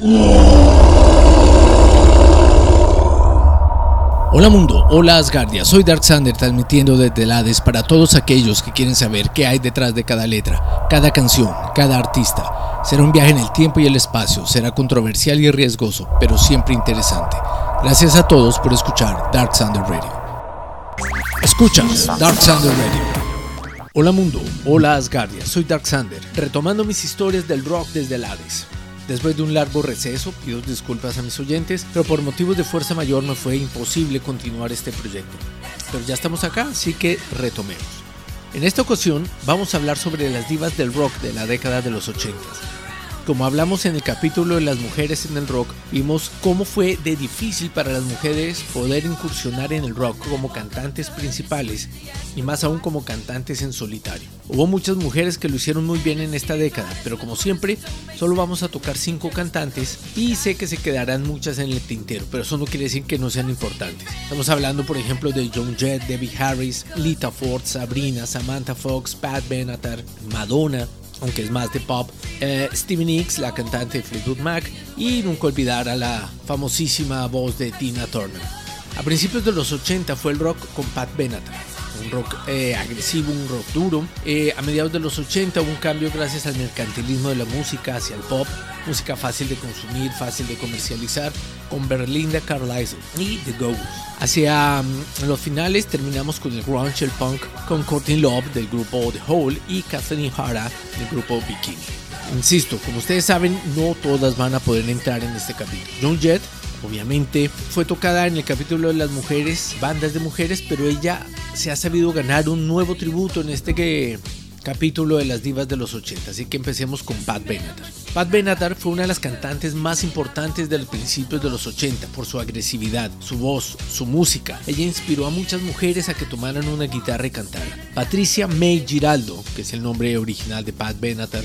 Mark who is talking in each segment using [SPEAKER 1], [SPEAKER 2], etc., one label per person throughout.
[SPEAKER 1] Hola mundo, hola Asgardia, soy Dark Sander transmitiendo desde Hades para todos aquellos que quieren saber qué hay detrás de cada letra, cada canción, cada artista. Será un viaje en el tiempo y el espacio, será controversial y riesgoso, pero siempre interesante. Gracias a todos por escuchar Dark Sander Radio. Escuchas Dark Sander Radio. Hola mundo, hola Asgardia, soy Dark Sander, retomando mis historias del rock desde el Hades. Después de un largo receso, pido disculpas a mis oyentes, pero por motivos de fuerza mayor me fue imposible continuar este proyecto. Pero ya estamos acá, así que retomemos. En esta ocasión vamos a hablar sobre las divas del rock de la década de los 80 como hablamos en el capítulo de las mujeres en el rock, vimos cómo fue de difícil para las mujeres poder incursionar en el rock como cantantes principales y más aún como cantantes en solitario. Hubo muchas mujeres que lo hicieron muy bien en esta década, pero como siempre, solo vamos a tocar 5 cantantes y sé que se quedarán muchas en el tintero, pero eso no quiere decir que no sean importantes. Estamos hablando, por ejemplo, de Joan Jett, Debbie Harris, Lita Ford, Sabrina, Samantha Fox, Pat Benatar, Madonna, aunque es más de pop, eh, Stevie Nicks, la cantante Fleetwood Mac, y nunca olvidar a la famosísima voz de Tina Turner. A principios de los 80 fue el rock con Pat Benatar, un rock eh, agresivo, un rock duro. Eh, a mediados de los 80 hubo un cambio gracias al mercantilismo de la música hacia el pop, música fácil de consumir, fácil de comercializar, con Berlinda Carlisle y The Ghost. Hacia mm, los finales terminamos con el grunge, el punk, con Courtney Love del grupo The Hole y Kathleen Hara del grupo Bikini. Insisto, como ustedes saben, no todas van a poder entrar en este capítulo. John Jett, obviamente, fue tocada en el capítulo de las mujeres, bandas de mujeres, pero ella se ha sabido ganar un nuevo tributo en este que capítulo de las divas de los 80, así que empecemos con Pat Benatar. Pat Benatar fue una de las cantantes más importantes del principios de los 80 por su agresividad, su voz, su música. Ella inspiró a muchas mujeres a que tomaran una guitarra y cantaran. Patricia May Giraldo, que es el nombre original de Pat Benatar,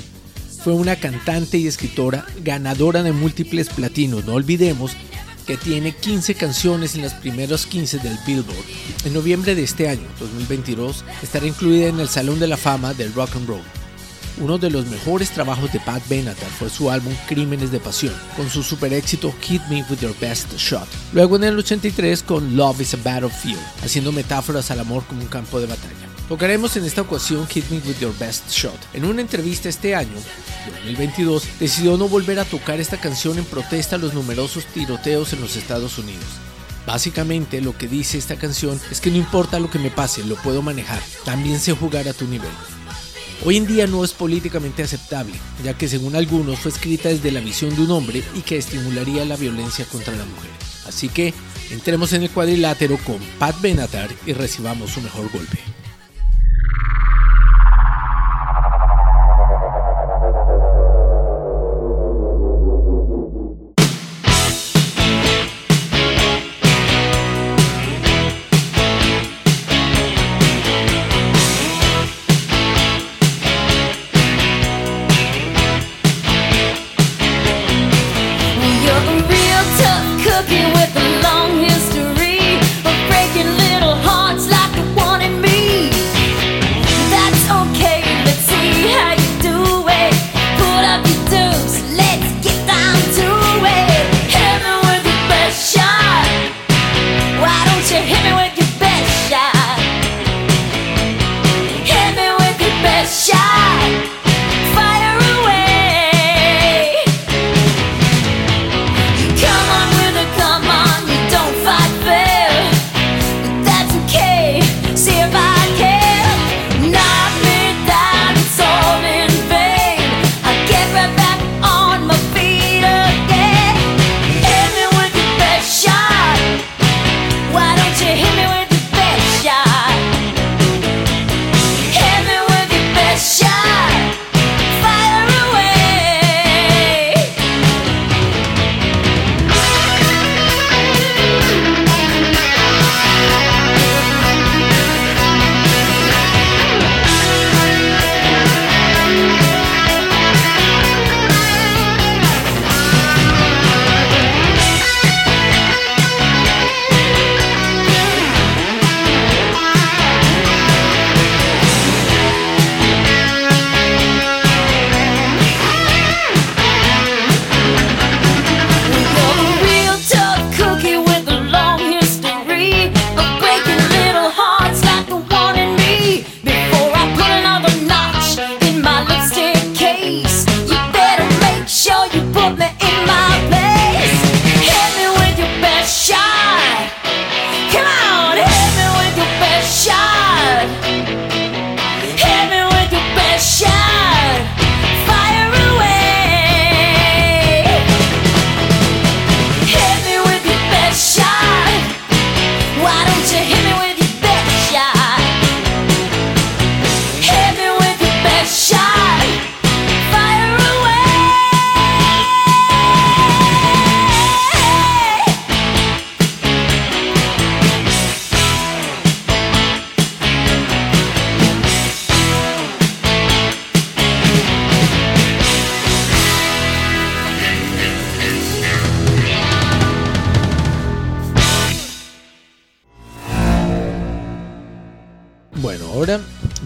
[SPEAKER 1] fue una cantante y escritora ganadora de múltiples platinos. No olvidemos que tiene 15 canciones en las primeros 15 del Billboard. En noviembre de este año, 2022, estará incluida en el Salón de la Fama del Rock and Roll. Uno de los mejores trabajos de Pat Benatar fue su álbum Crímenes de Pasión, con su super éxito Hit Me With Your Best Shot. Luego en el 83 con Love is a Battlefield, haciendo metáforas al amor como un campo de batalla. Tocaremos en esta ocasión Hit Me With Your Best Shot. En una entrevista este año, 2022, decidió no volver a tocar esta canción en protesta a los numerosos tiroteos en los Estados Unidos. Básicamente lo que dice esta canción es que no importa lo que me pase, lo puedo manejar, también sé jugar a tu nivel. Hoy en día no es políticamente aceptable, ya que según algunos fue escrita desde la visión de un hombre y que estimularía la violencia contra la mujer. Así que entremos en el cuadrilátero con Pat Benatar y recibamos su mejor golpe.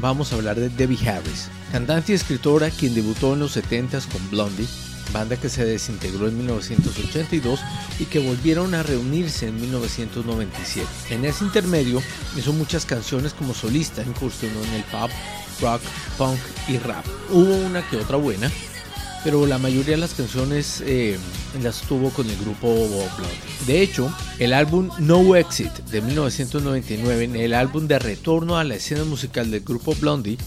[SPEAKER 1] Vamos a hablar de Debbie Harris, cantante y escritora quien debutó en los 70s con Blondie, banda que se desintegró en 1982 y que volvieron a reunirse en 1997. En ese intermedio hizo muchas canciones como solista, incursionó en el pop, rock, punk y rap. Hubo una que otra buena, pero la mayoría de las canciones eh, las tuvo con el grupo Blondie. De hecho, el álbum No Exit de 1999, el álbum de retorno a la escena musical del grupo Blondie,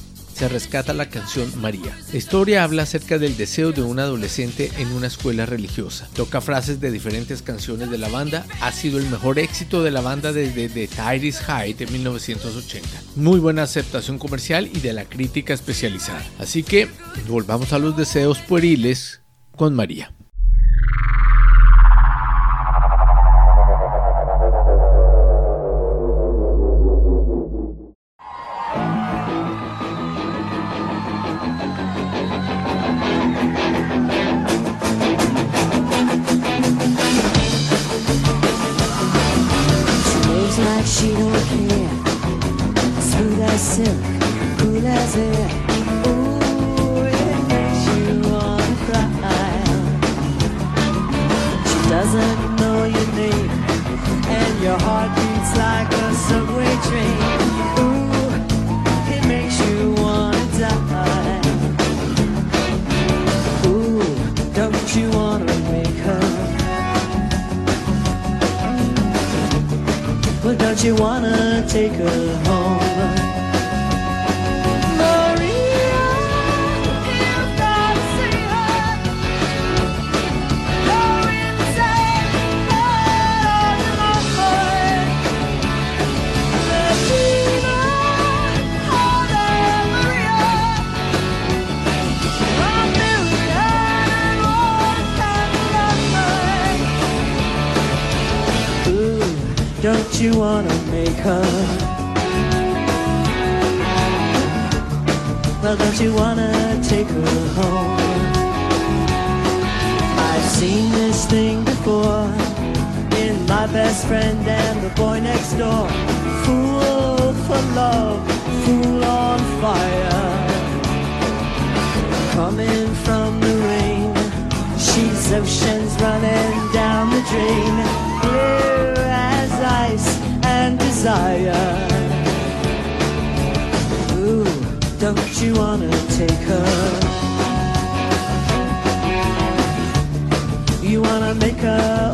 [SPEAKER 1] se rescata la canción María. La historia habla acerca del deseo de un adolescente en una escuela religiosa. Toca frases de diferentes canciones de la banda. Ha sido el mejor éxito de la banda desde The Tyrese High de 1980. Muy buena aceptación comercial y de la crítica especializada. Así que volvamos a los deseos pueriles con María.
[SPEAKER 2] Well, don't you wanna take her home? Make her? Well, don't you wanna take her home? I've seen this thing before in my best friend and the boy next door. Fool for love, fool on fire. Coming from the rain, she's oceans running down the drain and desire. Ooh, don't you wanna take her? You wanna make her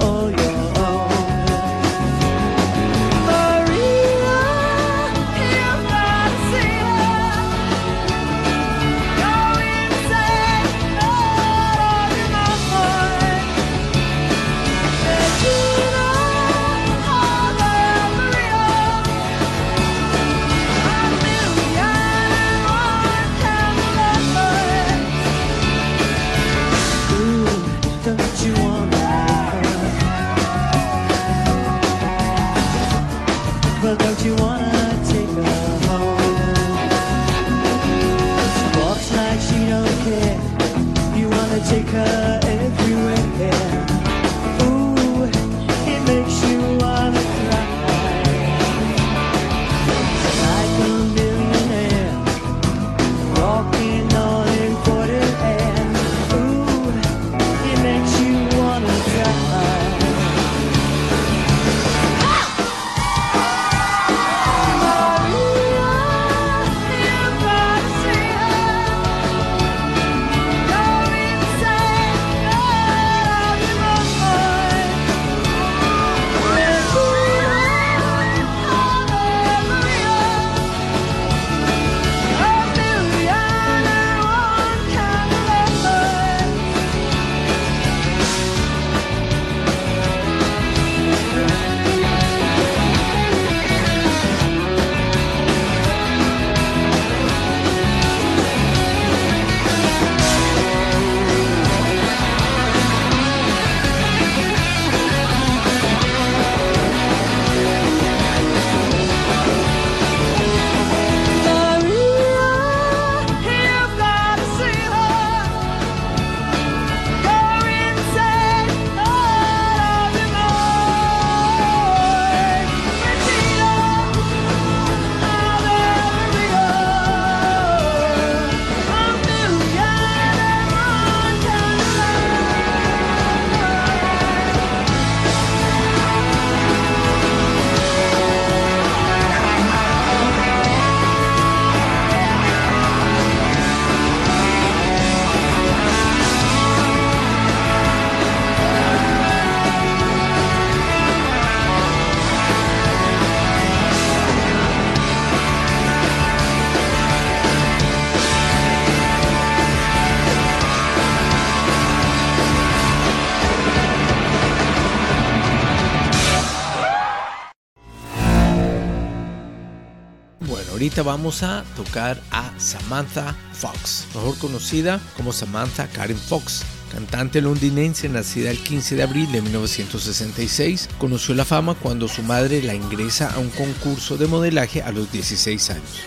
[SPEAKER 1] Ahorita vamos a tocar a Samantha Fox, mejor conocida como Samantha Karen Fox. Cantante londinense nacida el 15 de abril de 1966, conoció la fama cuando su madre la ingresa a un concurso de modelaje a los 16 años.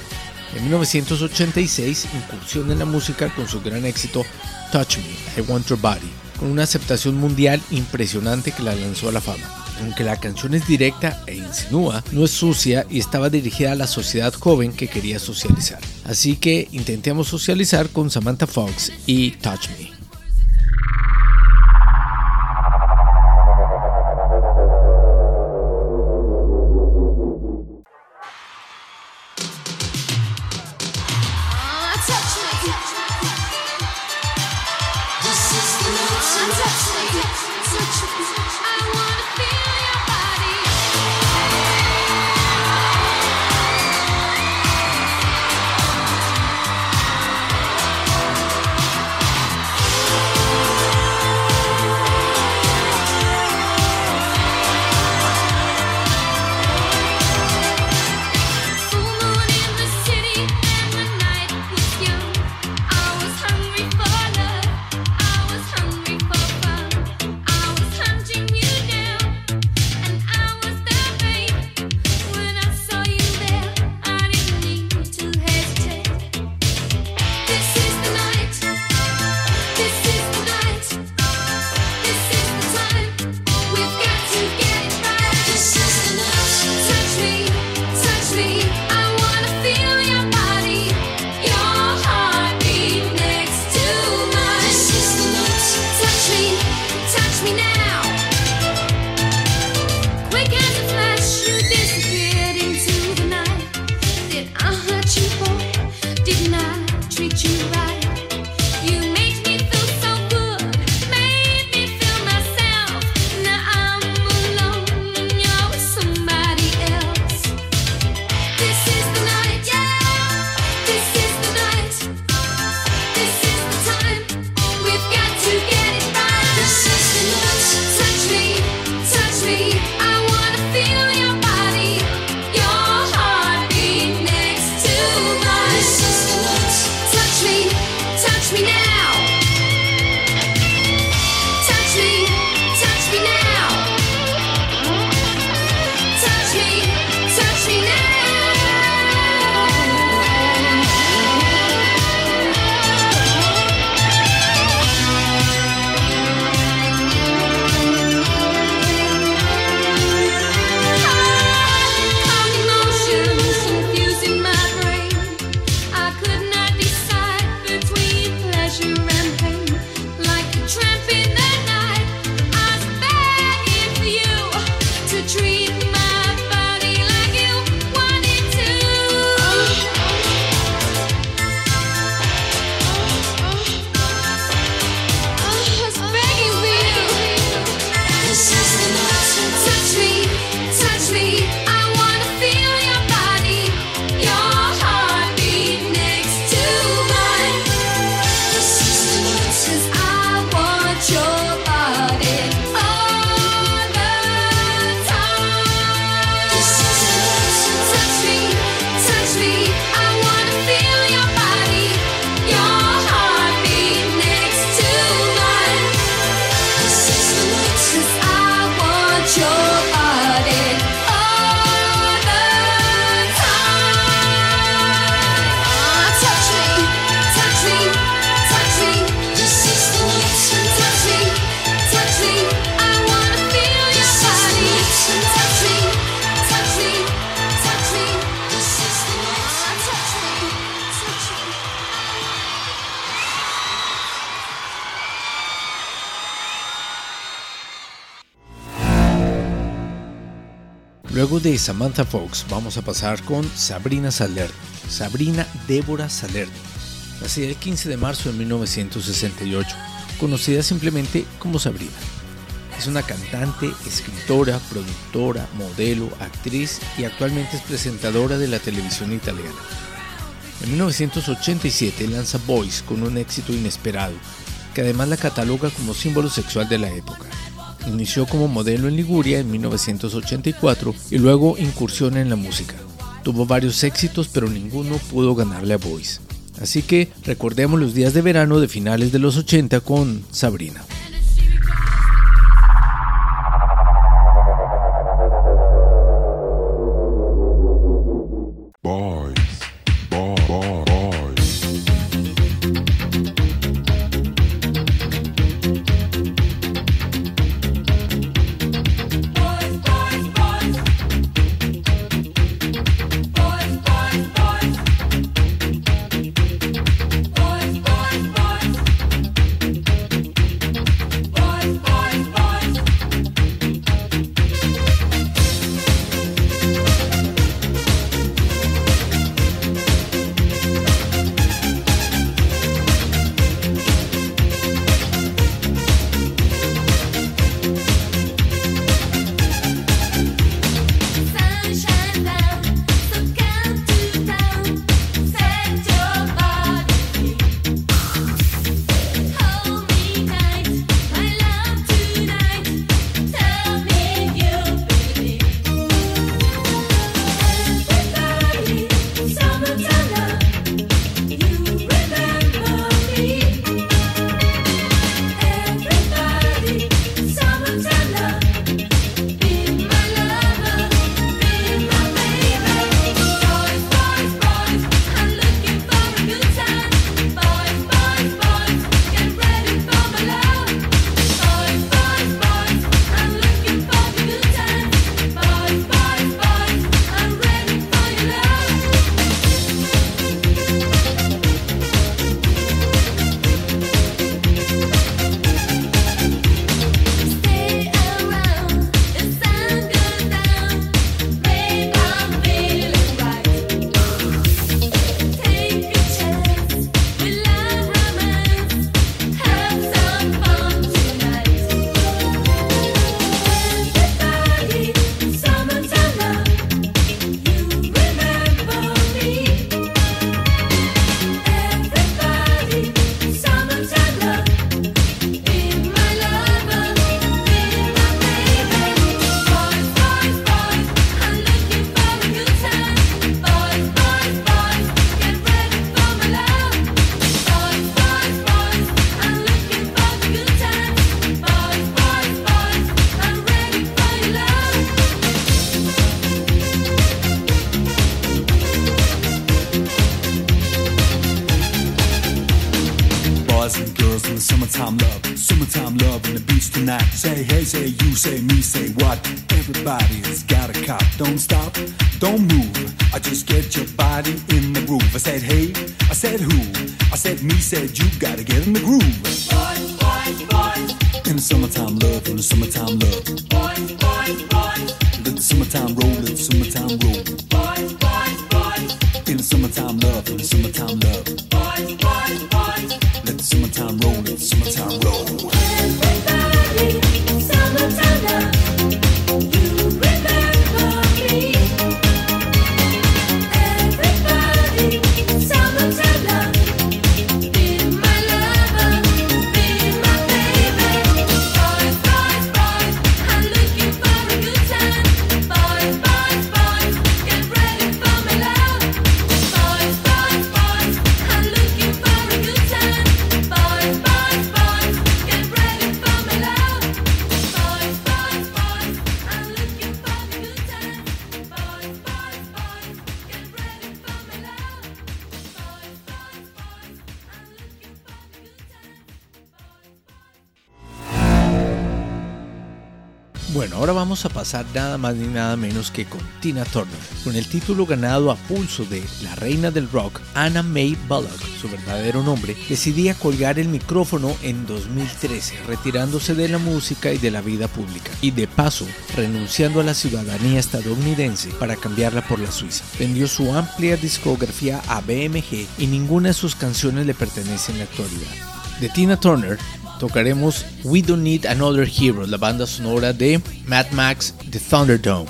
[SPEAKER 1] En 1986 incursiona en la música con su gran éxito Touch Me, I Want Your Body, con una aceptación mundial impresionante que la lanzó a la fama. Aunque la canción es directa e insinúa, no es sucia y estaba dirigida a la sociedad joven que quería socializar. Así que intentemos socializar con Samantha Fox y Touch Me. De Samantha Fox vamos a pasar con Sabrina Salerno, Sabrina Débora Salerno, nacida el 15 de marzo de 1968, conocida simplemente como Sabrina. Es una cantante, escritora, productora, modelo, actriz y actualmente es presentadora de la televisión italiana. En 1987 lanza Boys con un éxito inesperado, que además la cataloga como símbolo sexual de la época. Inició como modelo en Liguria en 1984 y luego incursiona en la música. Tuvo varios éxitos, pero ninguno pudo ganarle a Boys. Así que recordemos los días de verano de finales de los 80 con Sabrina.
[SPEAKER 3] the summertime love, summertime love in the beach tonight. Say hey, say you, say me, say what? Everybody's got a cop. Don't stop, don't move. I just get your body in the groove. I said hey, I said who, I said me, said you. Gotta get in the groove. Boys, boys, boys. In the summertime love, in the summertime love. Boys, boys, boys. Let the summertime roll, let the summertime roll. Boys,
[SPEAKER 4] boys, boys.
[SPEAKER 3] In the summertime love, in the summertime love.
[SPEAKER 4] Boys, boys, boys
[SPEAKER 3] summertime rolling, summertime roll.
[SPEAKER 1] Pasar nada más ni nada menos que con Tina Turner, con el título ganado a pulso de la reina del rock, Anna May Bullock, su verdadero nombre, decidía colgar el micrófono en 2013, retirándose de la música y de la vida pública, y de paso renunciando a la ciudadanía estadounidense para cambiarla por la suiza. Vendió su amplia discografía a BMG y ninguna de sus canciones le pertenece en la actualidad. De Tina Turner tocaremos We Don't Need Another Hero, la banda sonora de Mad Max The Thunderdome.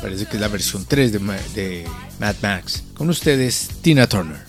[SPEAKER 1] Parece que es la versión 3 de, de Mad Max. Con ustedes, Tina Turner.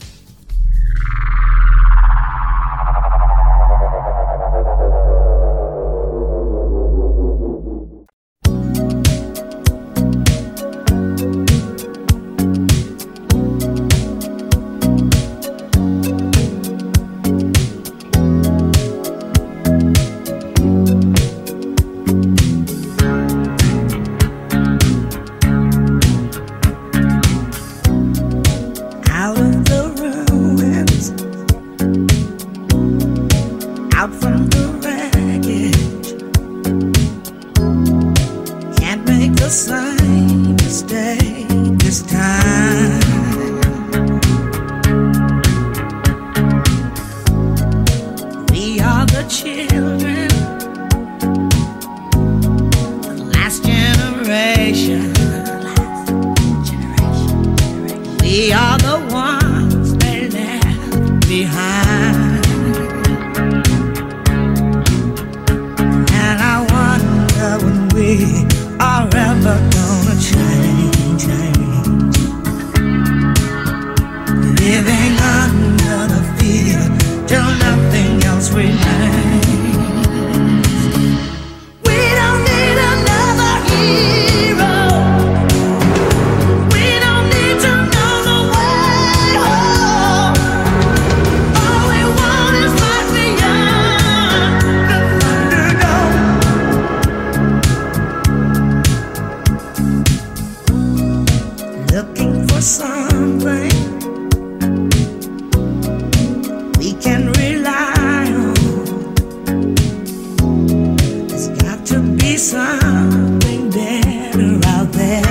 [SPEAKER 2] Something better out there.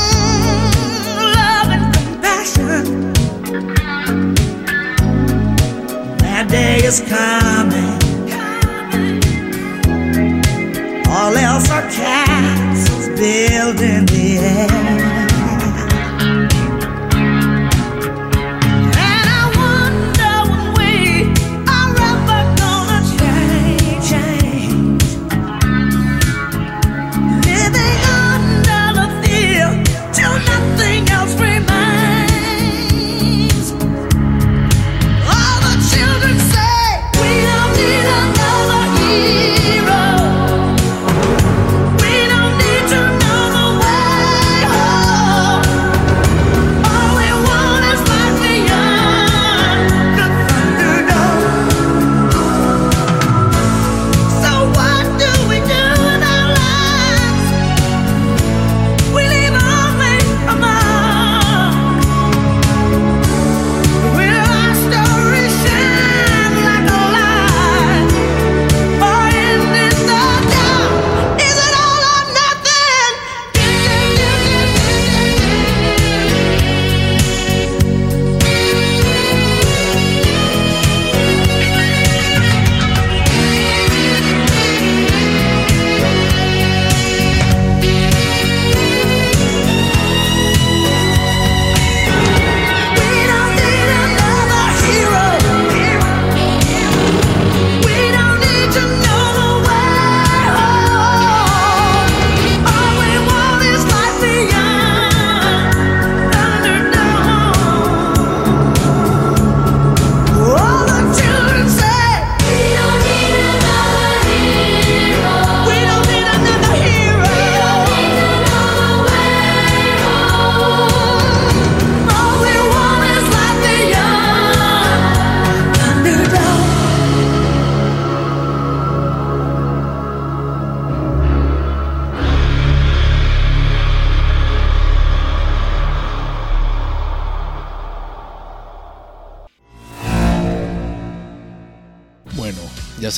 [SPEAKER 2] Mm, love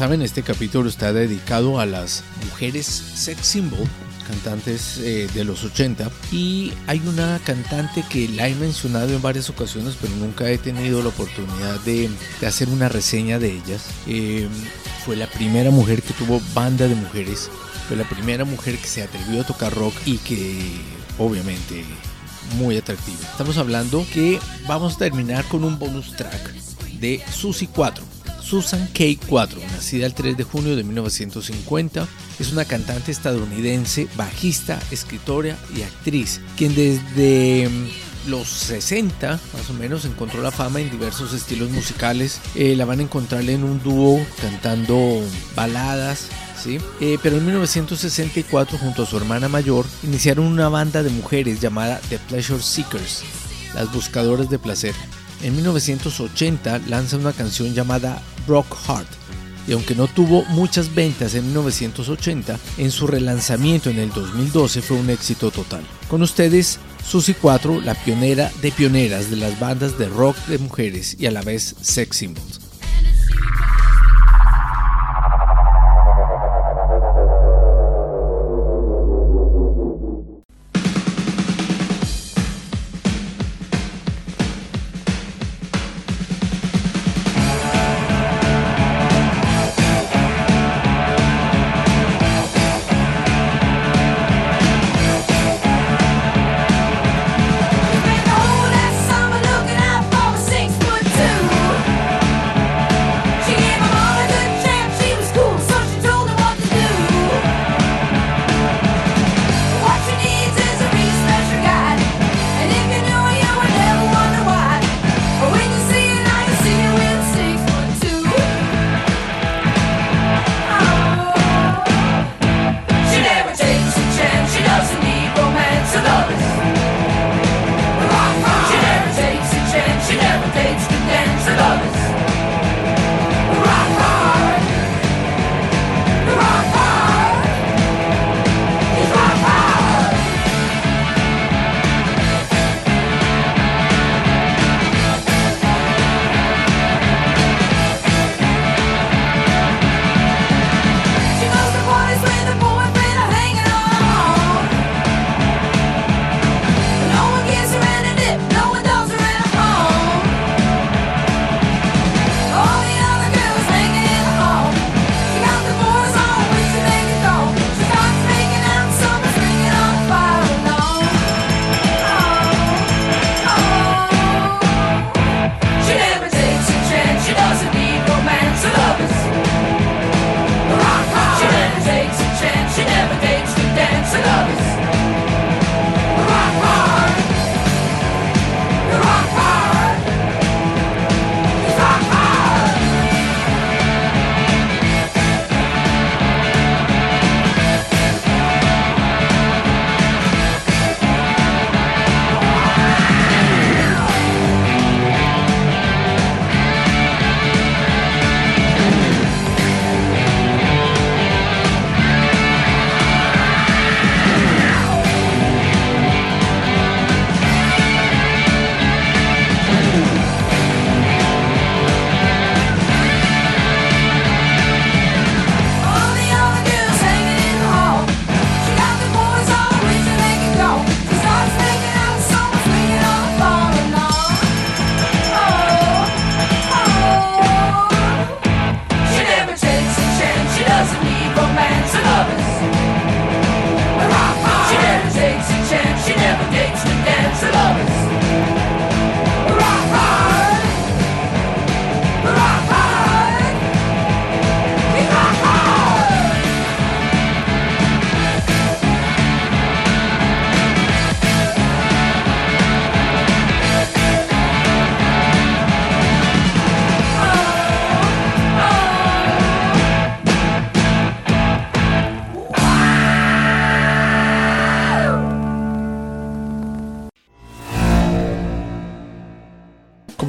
[SPEAKER 1] saben, este capítulo está dedicado a las mujeres sex symbol, cantantes eh, de los 80. Y hay una cantante que la he mencionado en varias ocasiones, pero nunca he tenido la oportunidad de, hacer una reseña de ellas. Eh, fue la primera mujer que tuvo banda de mujeres. Fue la primera mujer que se atrevió a tocar rock y que obviamente muy atractiva. Estamos hablando que vamos a terminar con un bonus track de Susie 4. Susan K4, nacida el 3 de junio de 1950, es una cantante estadounidense, bajista, escritora y actriz, quien desde mm, los 60 más o menos encontró la fama en diversos estilos musicales. Eh, la van a encontrar en un dúo cantando baladas, ¿sí? Eh, pero en 1964 junto a su hermana mayor iniciaron una banda de mujeres llamada The Pleasure Seekers, las buscadoras de placer. En 1980 lanza una canción llamada Rock Heart y aunque no tuvo muchas ventas en 1980, en su relanzamiento en el 2012 fue un éxito total. Con ustedes, Susie 4, la pionera de pioneras de las bandas de rock de mujeres y a la vez sex symbols.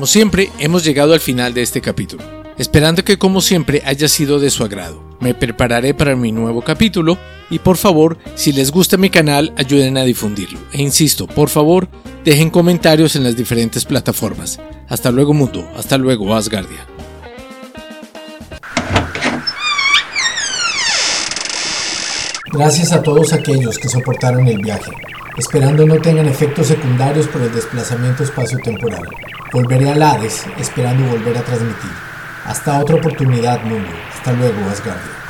[SPEAKER 1] Como siempre, hemos llegado al final de este capítulo, esperando que como siempre haya sido de su agrado. Me prepararé para mi nuevo capítulo y por favor, si les gusta mi canal, ayuden a difundirlo. E insisto, por favor, dejen comentarios en las diferentes plataformas. Hasta luego mundo, hasta luego Asgardia. Gracias a todos aquellos que soportaron el viaje, esperando no tengan efectos secundarios por el desplazamiento espacio-temporal. Volveré a Hades, esperando volver a transmitir. Hasta otra oportunidad, mundo. Hasta luego, Asgardia.